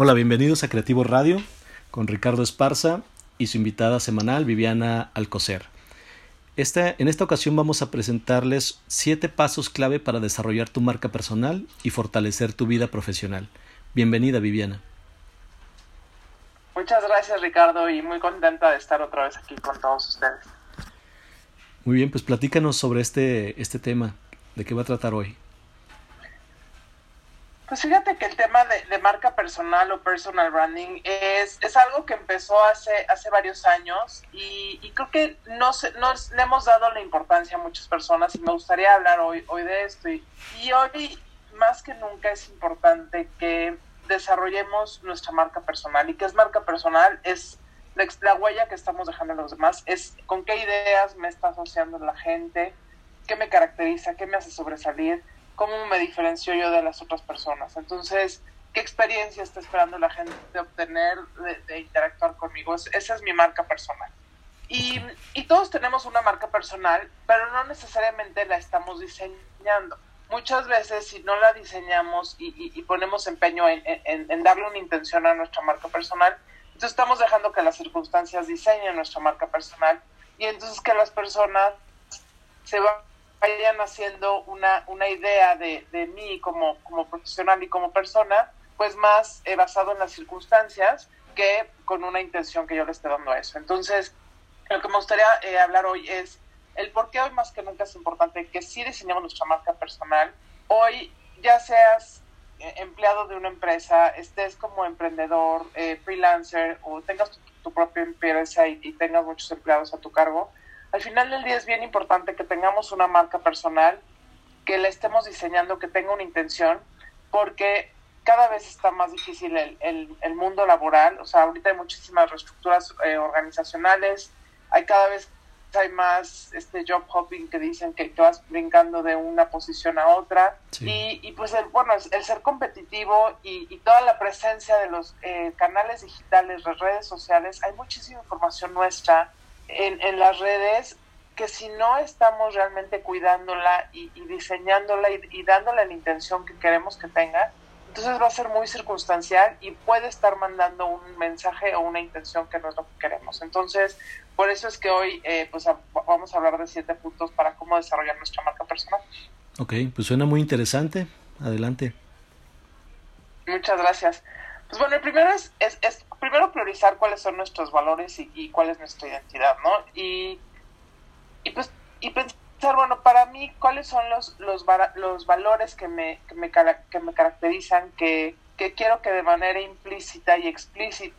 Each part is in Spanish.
Hola, bienvenidos a Creativo Radio con Ricardo Esparza y su invitada semanal Viviana Alcocer. Esta, en esta ocasión vamos a presentarles siete pasos clave para desarrollar tu marca personal y fortalecer tu vida profesional. Bienvenida Viviana. Muchas gracias Ricardo y muy contenta de estar otra vez aquí con todos ustedes. Muy bien, pues platícanos sobre este, este tema, de qué va a tratar hoy. Pues fíjate que el tema de, marca personal o personal branding es, es algo que empezó hace, hace varios años y, creo que no, no le hemos dado la importancia a muchas personas y me gustaría hablar hoy, hoy de esto. Y, y hoy más que nunca es importante que desarrollemos nuestra marca personal. ¿Y qué es marca personal? Es la, la huella que estamos dejando a los demás, es con qué ideas me está asociando la gente, qué me caracteriza, qué me hace sobresalir cómo me diferencio yo de las otras personas. Entonces, ¿qué experiencia está esperando la gente de obtener, de, interactuar conmigo? esa es mi marca personal. Y, y, todos tenemos una marca personal, pero no necesariamente la estamos diseñando. Muchas veces si no la diseñamos y, y, ponemos empeño en, en, en, darle una intención a nuestra marca personal, entonces estamos dejando que las circunstancias diseñen nuestra marca personal y entonces que las personas se van vayan haciendo una, una idea de, de mí como, como profesional y como persona, pues más eh, basado en las circunstancias que con una intención que yo le esté dando a eso. Entonces, lo que me gustaría eh, hablar hoy es el por qué hoy más que nunca es importante que sí diseñemos nuestra marca personal. Hoy, ya seas eh, empleado de una empresa, estés como emprendedor, freelancer o tengas tu, propia empresa y, y tengas muchos empleados a tu cargo, al final del día es bien importante que tengamos una marca personal, que la estemos diseñando, que tenga una intención, porque cada vez está más difícil el, el, mundo laboral, o sea, ahorita hay muchísimas reestructuras eh, organizacionales, hay cada vez hay más este job hopping que dicen que te vas brincando de una posición a otra. Y, y, pues el, bueno el, ser competitivo y, y, toda la presencia de los eh, canales digitales las redes sociales hay muchísima información nuestra en, en las redes que si no estamos realmente cuidándola y, diseñándola y, y, dándole la intención que queremos que tenga, entonces va a ser muy circunstancial y puede estar mandando un mensaje o una intención que no es lo que queremos. Entonces, por eso es que hoy eh, pues vamos a hablar de siete puntos para cómo desarrollar nuestra marca personal. Ok, pues suena muy interesante. Adelante. Muchas gracias. Pues bueno, el primero es, es, es primero priorizar cuáles son nuestros valores y, cuál es nuestra identidad, ¿no? Y, y pues y pensar, bueno, para mí, cuáles son los, los, los valores que me, que me, que me caracterizan, que, que quiero que de manera implícita y explícita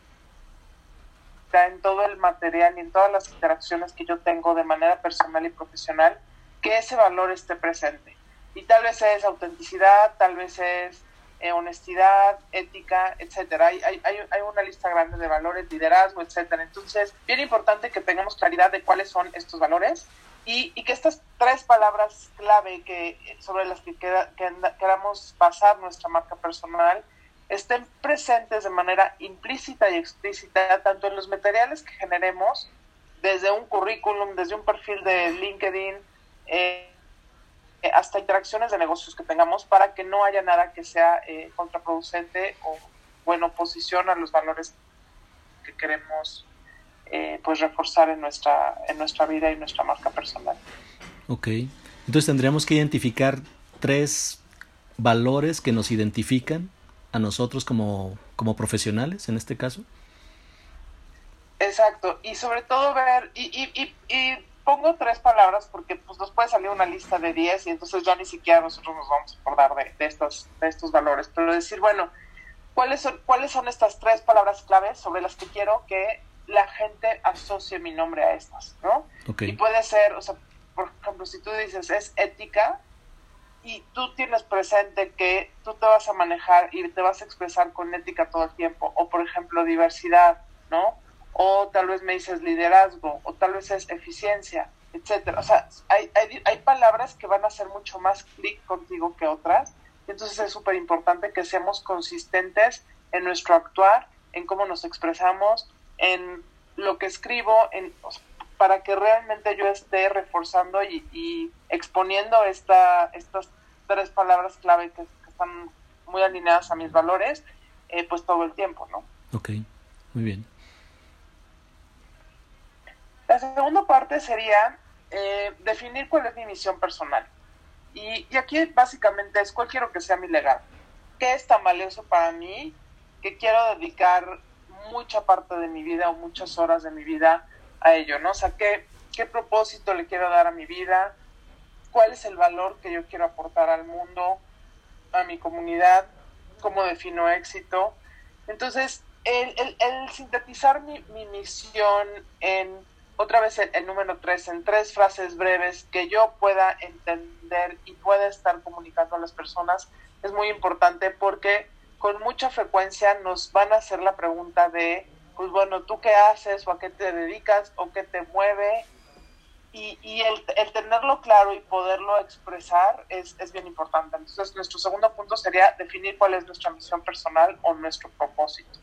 en todo el material y en todas las interacciones que yo tengo de manera personal y profesional, que ese valor esté presente. Y tal vez es autenticidad, tal vez es eh, honestidad, ética, etcétera. Hay, hay, hay, una lista grande de valores, liderazgo, etcétera. Entonces, bien importante que tengamos claridad de cuáles son estos valores y, y que estas tres palabras clave que sobre las que, queramos basar nuestra marca personal estén presentes de manera implícita y explícita tanto en los materiales que generemos, desde un currículum, desde un perfil de LinkedIn, eh, hasta interacciones de negocios que tengamos para que no haya nada que sea eh, contraproducente o bueno oposición a los valores que queremos eh, pues reforzar en nuestra en nuestra vida y nuestra marca personal. Ok, entonces tendríamos que identificar tres valores que nos identifican a nosotros como, como profesionales en este caso. Exacto, y sobre todo ver, y, y, y pongo tres palabras porque pues nos puede salir una lista de diez y entonces ya ni siquiera nosotros nos vamos a acordar de, de, estos, de estos valores, pero decir, bueno, ¿cuáles son, ¿cuáles son estas tres palabras claves sobre las que quiero que la gente asocie mi nombre a estas, ¿no? Y puede ser, o sea, por ejemplo, si tú dices es ética y tú tienes presente que tú te vas a manejar y te vas a expresar con ética todo el tiempo, o por ejemplo diversidad, ¿no? O tal vez me dices liderazgo, o tal vez es eficiencia, etcétera. O sea, hay, hay, hay palabras que van a hacer mucho más clic contigo que otras. Entonces es súper importante que seamos consistentes en nuestro actuar, en cómo nos expresamos, en lo que escribo, en, para que realmente yo esté reforzando y, exponiendo esta, estas tres palabras clave que, que están muy alineadas a mis valores eh, pues todo el tiempo, ¿no? Ok, muy bien. La segunda parte sería eh, definir cuál es mi misión personal. Y, y, aquí básicamente es cuál quiero que sea mi legado. ¿Qué es tan valioso para mí que quiero dedicar mucha parte de mi vida o muchas horas de mi vida a ello, ¿no? O sea, ¿qué, qué propósito le quiero dar a mi vida? ¿Cuál es el valor que yo quiero aportar al mundo, a mi comunidad? ¿Cómo defino éxito? Entonces, el, el, sintetizar mi, mi misión en otra vez el, el, número tres, en tres frases breves que yo pueda entender y pueda estar comunicando a las personas, es muy importante porque con mucha frecuencia nos van a hacer la pregunta de, pues bueno, ¿tú qué haces o a qué te dedicas o qué te mueve? Y, y el, el, tenerlo claro y poderlo expresar es, es bien importante. Entonces, nuestro segundo punto sería definir cuál es nuestra misión personal o nuestro propósito.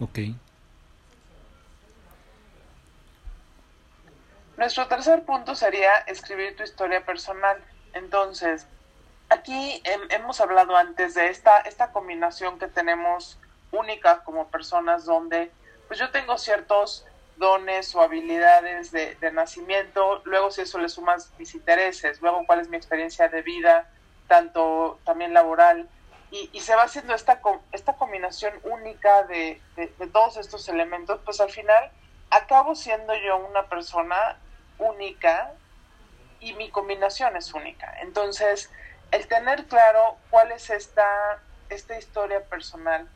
Ok. Nuestro tercer punto sería escribir tu historia personal. Entonces, aquí hemos hablado antes de esta, esta combinación que tenemos única como personas donde pues yo tengo ciertos dones o habilidades de, nacimiento, luego si eso le sumas mis intereses, luego cuál es mi experiencia de vida, tanto también laboral, y, y se va haciendo esta, esta combinación única de, de, de todos estos elementos, pues al final acabo siendo yo una persona única y mi combinación es única. Entonces, el tener claro cuál es esta, esta historia personal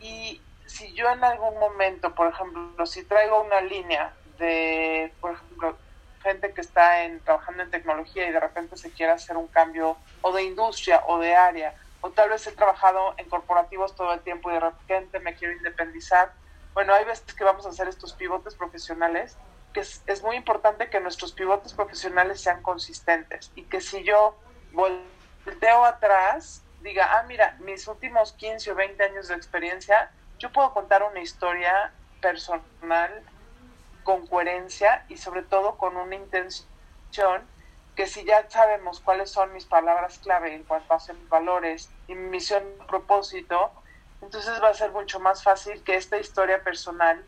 y si yo en algún momento, por ejemplo, si traigo una línea de, por ejemplo, gente que está en, trabajando en tecnología y de repente se quiere hacer un cambio o de industria o de área, o tal vez he trabajado en corporativos todo el tiempo y de repente me quiero independizar, bueno, hay veces que vamos a hacer estos pivotes profesionales, es, es muy importante que nuestros pivotes profesionales sean consistentes y que si yo volteo atrás, diga, ah, mira, mis últimos 15 o 20 años de experiencia, yo puedo contar una historia personal con coherencia y sobre todo con una intención que si ya sabemos cuáles son mis palabras clave en cuanto a mis valores y mi misión propósito, entonces va a ser mucho más fácil que esta historia personal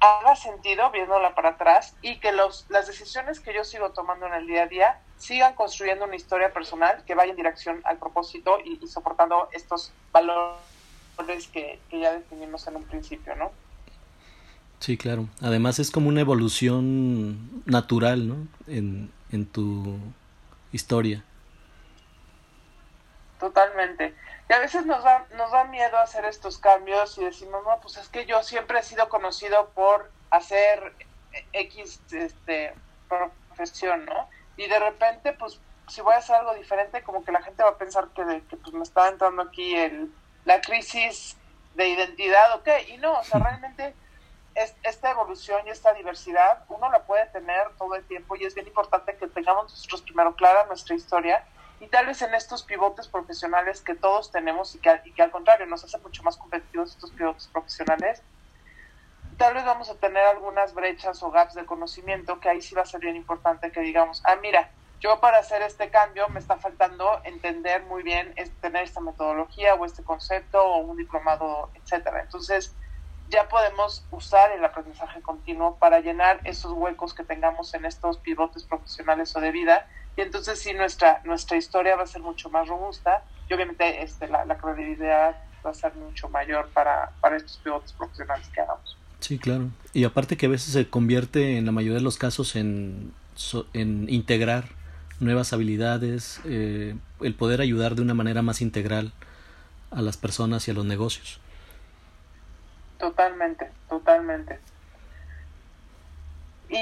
haga sentido viéndola para atrás y que los, las decisiones que yo sigo tomando en el día a día sigan construyendo una historia personal que vaya en dirección al propósito y, soportando estos valores que, que, ya definimos en un principio, ¿no? Sí, claro. Además es como una evolución natural, ¿no? En, en tu historia. Totalmente. Y a veces nos da, nos da miedo hacer estos cambios y decimos, no, pues es que yo siempre he sido conocido por hacer X este, profesión, ¿no? Y de repente, pues, si voy a hacer algo diferente, como que la gente va a pensar que, de, que pues, me está entrando aquí el, la crisis de identidad, ok, y no, o sea, realmente es, esta evolución y esta diversidad uno la puede tener todo el tiempo y es bien importante que tengamos nosotros primero clara nuestra historia y tal vez en estos pivotes profesionales que todos tenemos y que, al contrario nos hace mucho más competitivos estos pivotes profesionales, tal vez vamos a tener algunas brechas o gaps de conocimiento que ahí sí va a ser bien importante que digamos, ah, mira, yo para hacer este cambio me está faltando entender muy bien, tener esta metodología o este concepto o un diplomado, etcétera. Entonces, ya podemos usar el aprendizaje continuo para llenar esos huecos que tengamos en estos pivotes profesionales o de vida y entonces sí nuestra nuestra historia va a ser mucho más robusta y obviamente este, la, la credibilidad va a ser mucho mayor para, para estos pivotes profesionales que hagamos. Sí, claro. Y aparte que a veces se convierte en la mayoría de los casos en, en integrar nuevas habilidades, eh, el poder ayudar de una manera más integral a las personas y a los negocios. Totalmente, totalmente. Y,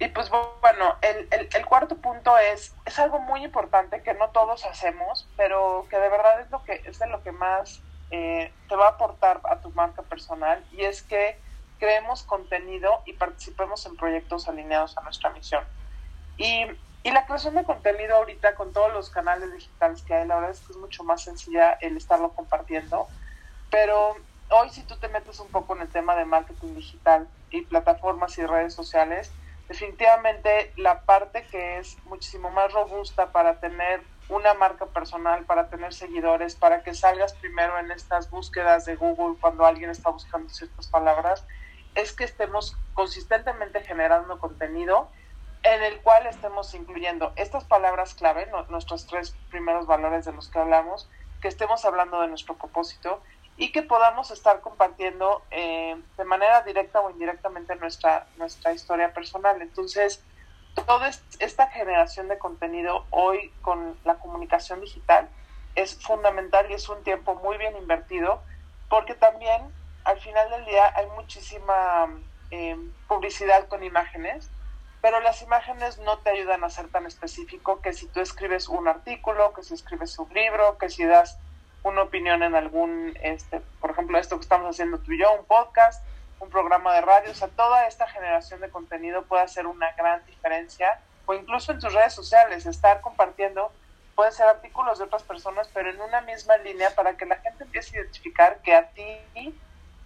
y pues bueno, el, el, el, cuarto punto es, es algo muy importante que no todos hacemos, pero que de verdad es, lo que, es de lo que más eh, te va a aportar a tu marca personal y es que creemos contenido y participemos en proyectos alineados a nuestra misión. Y, y la creación de contenido ahorita con todos los canales digitales que hay, la verdad es que es mucho más sencilla el estarlo compartiendo, pero hoy si tú te metes un poco en el tema de marketing digital y plataformas y redes sociales, definitivamente la parte que es muchísimo más robusta para tener una marca personal, para tener seguidores, para que salgas primero en estas búsquedas de Google cuando alguien está buscando ciertas palabras, es que estemos consistentemente generando contenido en el cual estemos incluyendo estas palabras clave, nuestros tres primeros valores de los que hablamos, que estemos hablando de nuestro propósito y que podamos estar compartiendo eh, de manera directa o indirectamente nuestra, nuestra historia personal. Entonces, toda esta generación de contenido hoy con la comunicación digital es fundamental y es un tiempo muy bien invertido porque también al final del día hay muchísima eh, publicidad con imágenes, pero las imágenes no te ayudan a ser tan específico que si tú escribes un artículo, que si escribes un libro, que si das una opinión en algún, este, por ejemplo, esto que estamos haciendo tú y yo, un podcast, un programa de radio, o sea, toda esta generación de contenido puede hacer una gran diferencia, o incluso en tus redes sociales, estar compartiendo, puede ser artículos de otras personas, pero en una misma línea para que la gente empiece a identificar que a ti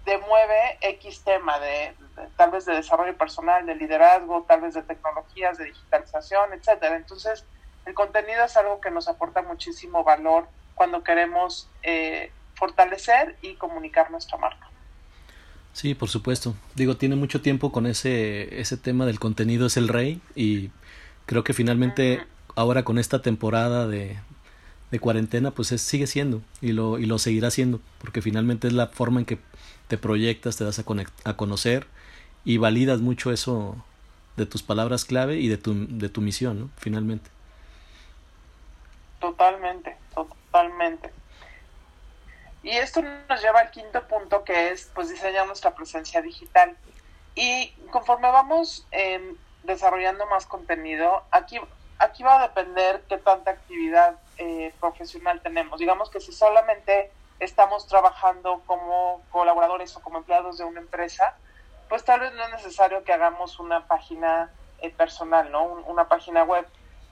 te mueve X tema de, tal vez de desarrollo personal, de liderazgo, tal vez de tecnologías, de digitalización, etcétera. Entonces, el contenido es algo que nos aporta muchísimo valor cuando queremos eh, fortalecer y comunicar nuestra marca. Sí, por supuesto. Digo, tiene mucho tiempo con ese, ese tema del contenido es el rey y creo que finalmente ahora con esta temporada de, de cuarentena pues es, sigue siendo y lo, y lo seguirá siendo porque finalmente es la forma en que te proyectas, te das a, a conocer y validas mucho eso de tus palabras clave y de tu, de tu misión, ¿no? Finalmente. Totalmente, Y esto nos lleva al quinto punto que es pues diseñar nuestra presencia digital. Y conforme vamos em, desarrollando más contenido, aquí, aquí va a depender qué tanta actividad eh, profesional tenemos. Digamos que si solamente estamos trabajando como colaboradores o como empleados de una empresa, pues tal vez no es necesario que hagamos una página eh, personal, ¿no? una página web.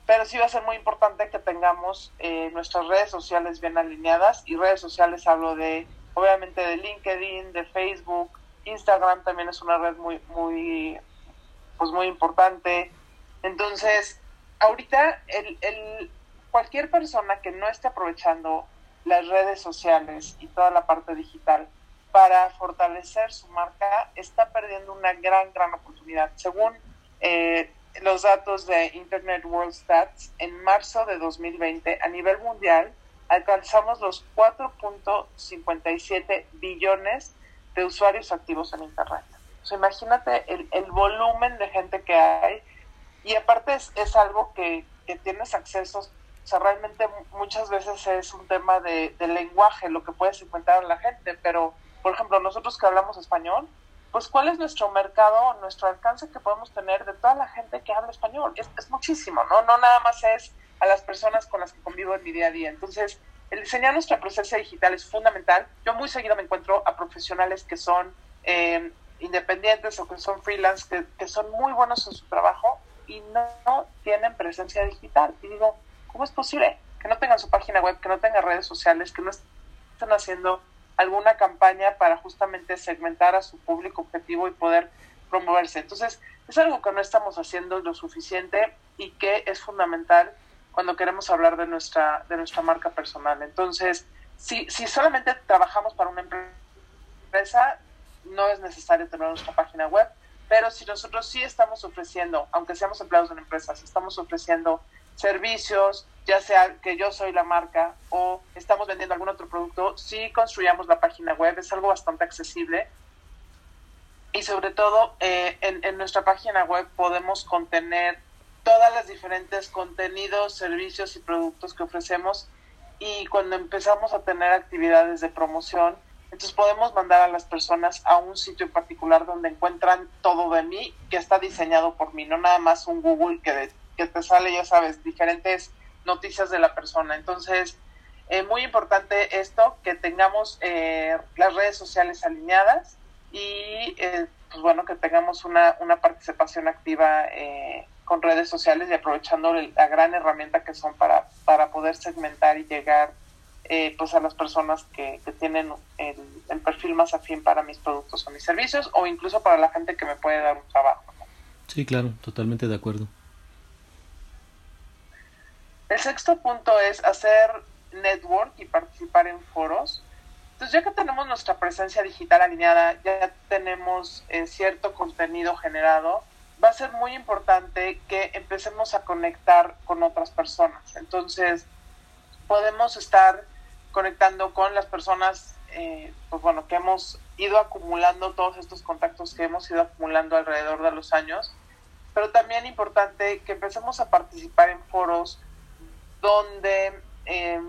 Pero sí va a ser muy importante que tengamos eh, nuestras redes sociales bien alineadas y redes sociales hablo de, obviamente, de LinkedIn, de Facebook, Instagram también es una red muy, muy, pues muy importante. Entonces, ahorita el, el, cualquier persona que no esté aprovechando las redes sociales y toda la parte digital para fortalecer su marca está perdiendo una gran, gran oportunidad. Según eh, los datos de Internet World Stats, en marzo de 2020 a nivel mundial alcanzamos los 4.57 billones de usuarios activos en Internet. O imagínate el, el, volumen de gente que hay y aparte es, es algo que, que tienes acceso o sea, realmente muchas veces es un tema de, lenguaje lo que puedes encontrar a la gente, pero, por ejemplo, nosotros que hablamos español, pues cuál es nuestro mercado, nuestro alcance que podemos tener de toda la gente que habla español. Es, es, muchísimo, ¿no? No nada más es a las personas con las que convivo en mi día a día. Entonces, el diseñar nuestra presencia digital es fundamental. Yo muy seguido me encuentro a profesionales que son eh, independientes o que son freelance, que, que, son muy buenos en su trabajo y no, no tienen presencia digital. Y digo, ¿Cómo es posible que no tengan su página web, que no tengan redes sociales, que no estén haciendo alguna campaña para justamente segmentar a su público objetivo y poder promoverse? Entonces, es algo que no estamos haciendo lo suficiente y que es fundamental cuando queremos hablar de nuestra, de nuestra marca personal. Entonces, si, si solamente trabajamos para una empresa, no es necesario tener nuestra página web, pero si nosotros sí estamos ofreciendo, aunque seamos empleados de una empresa, si estamos ofreciendo servicios, ya sea que yo soy la marca o estamos vendiendo algún otro producto, sí construyamos la página web, es algo bastante accesible. Y sobre todo, eh, en, en nuestra página web podemos contener todas las diferentes contenidos, servicios y productos que ofrecemos. Y cuando empezamos a tener actividades de promoción, entonces podemos mandar a las personas a un sitio en particular donde encuentran todo de mí que está diseñado por mí, no nada más un Google que que te sale, ya sabes, diferentes noticias de la persona. Entonces, eh, muy importante esto, que tengamos eh, las redes sociales alineadas y, eh, pues bueno, que tengamos una, una participación activa con redes sociales y aprovechando la gran herramienta que son para, para poder segmentar y llegar pues a las personas que, que tienen el, el, perfil más afín para mis productos o mis servicios o incluso para la gente que me puede dar un trabajo. Sí, claro, totalmente de acuerdo. El sexto punto es hacer network y participar en foros. Entonces, ya que tenemos nuestra presencia digital alineada, ya tenemos eh, cierto contenido generado, va a ser muy importante que empecemos a conectar con otras personas. Entonces, podemos estar conectando con las personas, eh, pues bueno, que hemos ido acumulando todos estos contactos que hemos ido acumulando alrededor de los años, pero también importante que empecemos a participar en foros donde eh,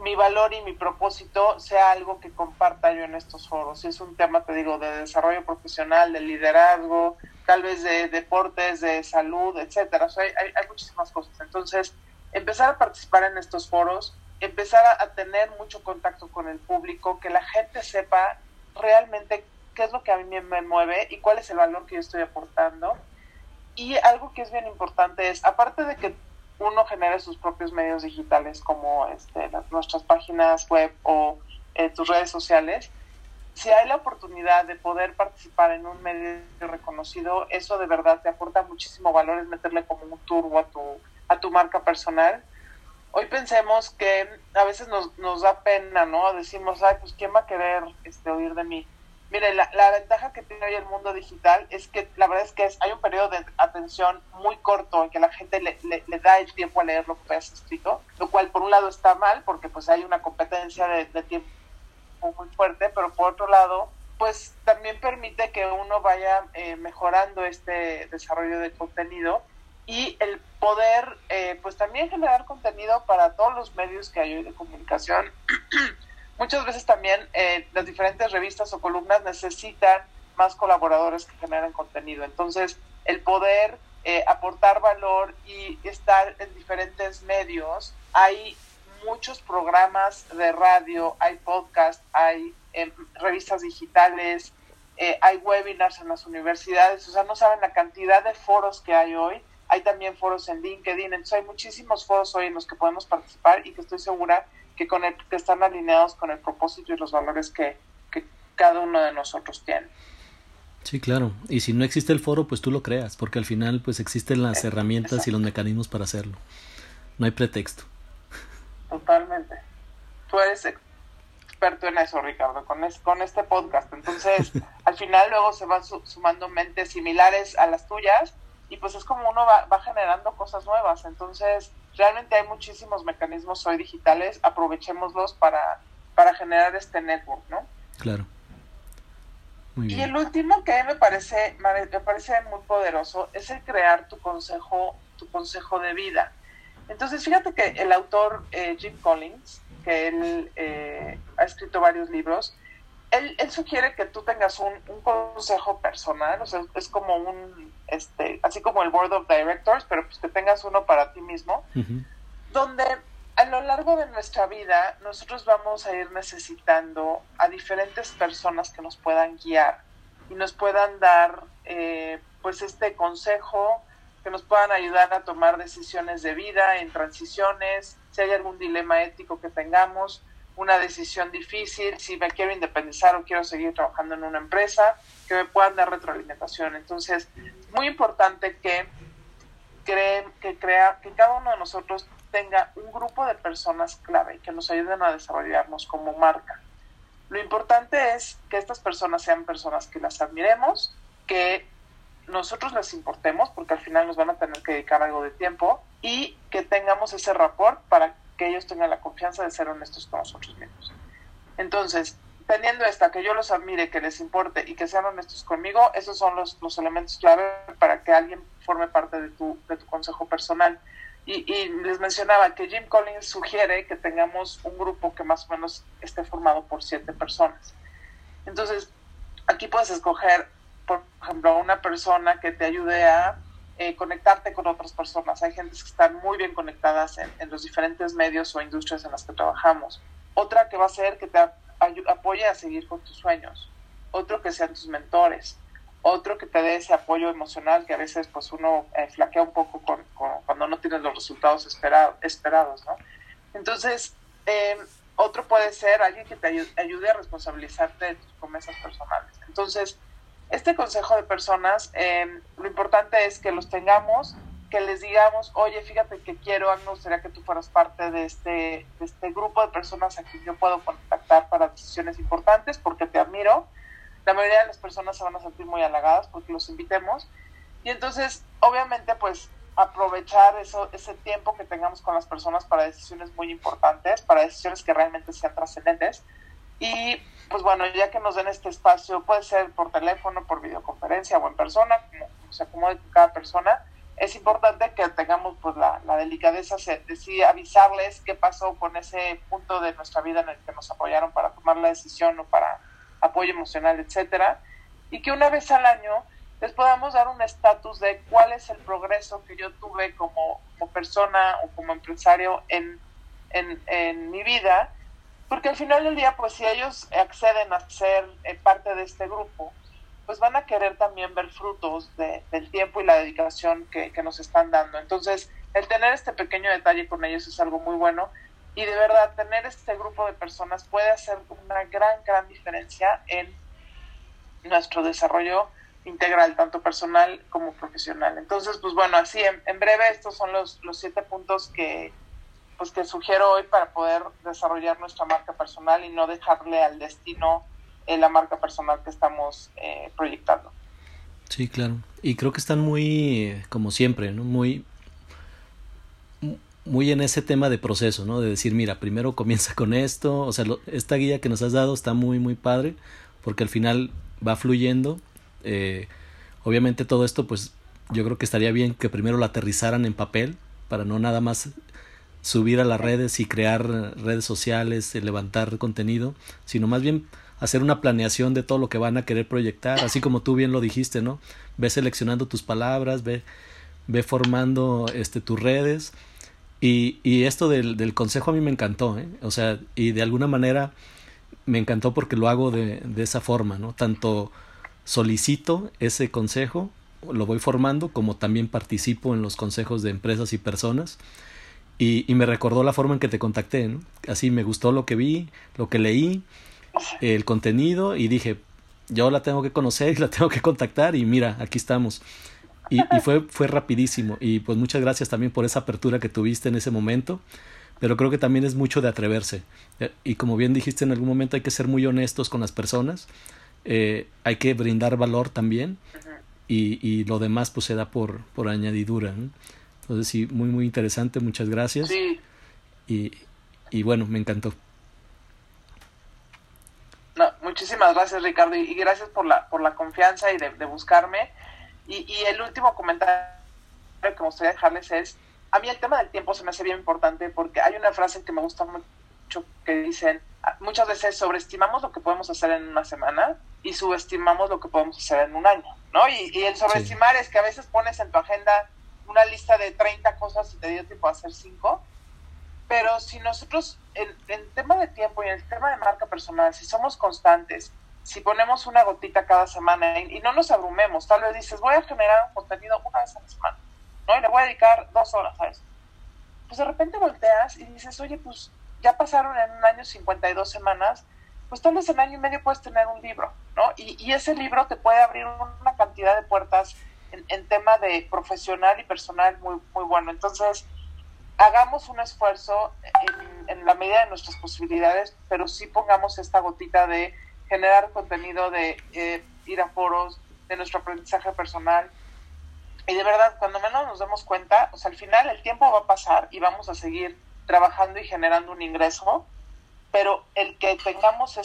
mi valor y mi propósito sea algo que comparta yo en estos foros. Si es un tema, te digo, de desarrollo profesional, de liderazgo, tal vez de deportes, de salud, etcétera. O sea, hay, hay, muchísimas cosas. Entonces, empezar a participar en estos foros, empezar a, a, tener mucho contacto con el público, que la gente sepa realmente qué es lo que a mí me mueve y cuál es el valor que yo estoy aportando. Y algo que es bien importante es, aparte de que uno genere sus propios medios digitales como este, nuestras páginas web o eh, tus redes sociales, si hay la oportunidad de poder participar en un medio reconocido, eso de verdad te aporta muchísimo valor, es meterle como un turbo a tu, a tu marca personal. Hoy pensemos que a veces nos, nos da pena, ¿no? Decimos, ay, pues ¿quién va a querer este, oír de mí? Mire, la, la, ventaja que tiene hoy el mundo digital es que la verdad es que es, hay un periodo de atención muy corto en que la gente le, le, da el tiempo a leer lo que has escrito, lo cual por un lado está mal porque pues hay una competencia de, de tiempo muy fuerte, pero por otro lado pues también permite que uno vaya eh, mejorando este desarrollo de contenido y el poder eh, pues también generar contenido para todos los medios que hay hoy de comunicación muchas veces también eh, las diferentes revistas o columnas necesitan más colaboradores que generen contenido. Entonces, el poder eh, aportar valor y estar en diferentes medios, hay muchos programas de radio, hay podcast, hay eh, revistas digitales, hay webinars en las universidades, o sea, no saben la cantidad de foros que hay hoy. Hay también foros en LinkedIn, entonces hay muchísimos foros hoy en los que podemos participar y que estoy segura que, con el, que están alineados con el propósito y los valores que, que cada uno de nosotros tiene. Sí, claro. Y si no existe el foro, pues tú lo creas, porque al final pues existen las herramientas y los mecanismos para hacerlo. No hay pretexto. Totalmente. Tú eres experto en eso, Ricardo, con, es, con este podcast. Entonces, al final luego se van su, sumando mentes similares a las tuyas y pues es como uno va, va generando cosas nuevas. Entonces, realmente hay muchísimos mecanismos hoy digitales, aprovechémoslos para, para generar este network, ¿no? Claro. Muy bien. Y el último que me parece, me parece muy poderoso es el crear tu consejo, tu consejo de vida. Entonces, fíjate que el autor eh, Jim Collins, que él eh, ha escrito varios libros, él, él, sugiere que tú tengas un, un, consejo personal, o sea, es como un, este, así como el Board of Directors, pero pues que tengas uno para ti mismo, uh -huh. donde a lo largo de nuestra vida nosotros vamos a ir necesitando a diferentes personas que nos puedan guiar y nos puedan dar eh, pues este consejo, que nos puedan ayudar a tomar decisiones de vida en transiciones, si hay algún dilema ético que tengamos, una decisión difícil, si me quiero independizar o quiero seguir trabajando en una empresa, que me puedan dar retroalimentación. Entonces, es muy importante que, creen, que, crea, que cada uno de nosotros tenga un grupo de personas clave que nos ayuden a desarrollarnos como marca. Lo importante es que estas personas sean personas que las admiremos, que nosotros les importemos, porque al final nos van a tener que dedicar algo de tiempo, y que tengamos ese rapport para que ellos tengan la confianza de ser honestos con nosotros mismos. Entonces, teniendo esta, que yo los admire, que les importe y que sean honestos conmigo, esos son los, los elementos clave para que alguien forme parte de tu, de tu consejo personal. Y, y, les mencionaba que Jim Collins sugiere que tengamos un grupo que más o menos esté formado por siete personas. Entonces, aquí puedes escoger, por ejemplo, una persona que te ayude a eh, conectarte con otras personas. Hay gente que están muy bien conectadas en, los diferentes medios o industrias en las que trabajamos. Otra que va a ser que te apoye a seguir con tus sueños. Otro que sean tus mentores. Otro que te dé ese apoyo emocional que a veces pues uno eh, flaquea un poco cuando no tienes los resultados esperado, esperados. Entonces, eh, otro puede ser alguien que te ayude a responsabilizarte de tus promesas personales. Entonces, este consejo de personas, eh, lo importante es que los tengamos que les digamos, oye, fíjate que quiero, me gustaría que tú fueras parte de este, de este grupo de personas a quien yo puedo contactar para decisiones importantes, porque te admiro. La mayoría de las personas se van a sentir muy halagadas porque los invitemos. Y entonces, obviamente, pues aprovechar eso, ese tiempo que tengamos con las personas para decisiones muy importantes, para decisiones que realmente sean trascendentes. Y pues bueno, ya que nos den este espacio, puede ser por teléfono, por videoconferencia o en persona, como, se acomode cada persona, es importante que tengamos pues la, delicadeza de sí avisarles qué pasó con ese punto de nuestra vida en el que nos apoyaron para tomar la decisión o para apoyo emocional, etcétera, y que una vez al año les podamos dar un estatus de cuál es el progreso que yo tuve como, como persona o como empresario en, en, en, mi vida, porque al final del día, pues si ellos acceden a ser eh, parte de este grupo, pues van a querer también ver frutos de, del tiempo y la dedicación que, que nos están dando. Entonces, el tener este pequeño detalle con ellos es algo muy bueno y de verdad tener este grupo de personas puede hacer una gran, gran diferencia en nuestro desarrollo integral, tanto personal como profesional. Entonces, pues bueno, así en, breve estos son los, los siete puntos que, pues, que sugiero hoy para poder desarrollar nuestra marca personal y no dejarle al destino eh, la marca personal que estamos eh, proyectando. Sí, claro. Y creo que están muy, como siempre, ¿no? Muy, muy en ese tema de proceso, ¿no? De decir, mira, primero comienza con esto, o sea, esta guía que nos has dado está muy, muy padre, porque al final va fluyendo eh, obviamente todo esto, pues yo creo que estaría bien que primero lo aterrizaran en papel, para no nada más subir a las redes y crear redes sociales, eh, levantar contenido, sino más bien hacer una planeación de todo lo que van a querer proyectar, así como tú bien lo dijiste, ¿no? Ve seleccionando tus palabras, ve, ve formando este, tus redes. Y, y esto del, del consejo a mí me encantó, ¿eh? O sea, y de alguna manera me encantó porque lo hago de, de esa forma, ¿no? Tanto solicito ese consejo, lo voy formando, como también participo en los consejos de empresas y personas. Y, me recordó la forma en que te contacté, ¿no? Así me gustó lo que vi, lo que leí, el contenido y dije, yo la tengo que conocer y la tengo que contactar y mira, aquí estamos. Y, y, fue, fue rapidísimo. Y pues muchas gracias también por esa apertura que tuviste en ese momento. Pero creo que también es mucho de atreverse. Y como bien dijiste en algún momento hay que ser muy honestos con las personas eh, hay que brindar valor también y, y, lo demás pues se da por, por añadidura. Entonces sí, muy muy interesante, muchas gracias. Y, y bueno, me encantó. No, muchísimas gracias Ricardo y, gracias por la, por la confianza y de, de buscarme. Y, y, el último comentario que me gustaría dejarles es, a mí el tema del tiempo se me hace bien importante porque hay una frase que me gusta mucho que dicen, muchas veces sobreestimamos lo que podemos hacer en una semana y subestimamos lo que podemos hacer en un año, ¿no? Y, el sobreestimar es que a veces pones en tu agenda una lista de 30 cosas y te dio tiempo a hacer 5, pero si nosotros, en, en tema de tiempo y en el tema de marca personal, si somos constantes, si ponemos una gotita cada semana y, no nos abrumemos, tal vez dices, voy a generar un contenido una vez a la semana, ¿no? Y le voy a dedicar dos horas a eso. Pues de repente volteas y dices, oye, pues ya pasaron en un año 52 semanas, pues tal vez en año y medio puedes tener un libro, ¿no? Y, ese libro te puede abrir una cantidad de puertas en, tema de profesional y personal muy, muy bueno. Entonces, hagamos un esfuerzo en, la medida de nuestras posibilidades, pero sí pongamos esta gotita de generar contenido, de eh, ir a foros, de nuestro aprendizaje personal. Y de verdad, cuando menos nos demos cuenta, o sea, al final el tiempo va a pasar y vamos a seguir trabajando y generando un ingreso, pero el que tengamos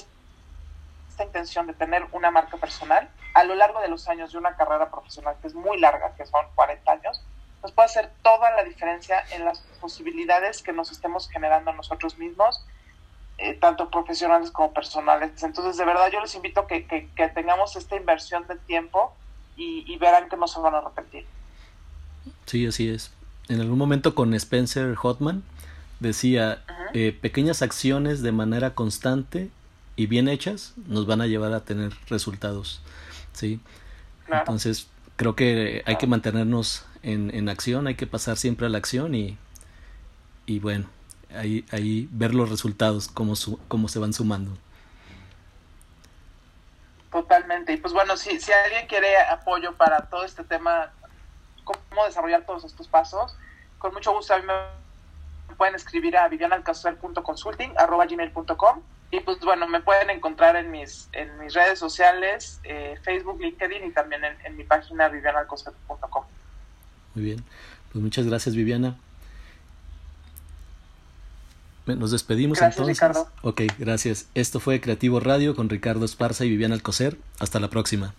esta intención de tener una marca personal a lo largo de los años de una carrera profesional que es muy larga, que son 40 años, nos puede hacer toda la diferencia en las posibilidades que nos estemos generando nosotros mismos, eh, tanto profesionales como personales. Entonces, de verdad, yo les invito a que, que, tengamos esta inversión de tiempo y, y verán que no se van a repetir. Sí, así es. En algún momento con Spencer Hotman, decía, eh, pequeñas acciones de manera constante y bien hechas nos van a llevar a tener resultados. ¿sí? Entonces, creo que hay que mantenernos en, en, acción, hay que pasar siempre a la acción y, y bueno, ahí, ahí ver los resultados, cómo, su, cómo se van sumando. Totalmente. Y pues bueno, si, si alguien quiere apoyo para todo este tema cómo desarrollar todos estos pasos, con mucho gusto a mí me pueden escribir a vivianalcacer.consulting.com y pues bueno, me pueden encontrar en mis, en mis redes sociales, eh, Facebook, LinkedIn y también en, en mi página vivianalcocer.com. Muy bien, pues muchas gracias Viviana. Nos despedimos gracias, entonces. Ricardo. Ok, gracias. Esto fue Creativo Radio con Ricardo Esparza y Viviana Alcocer. Hasta la próxima.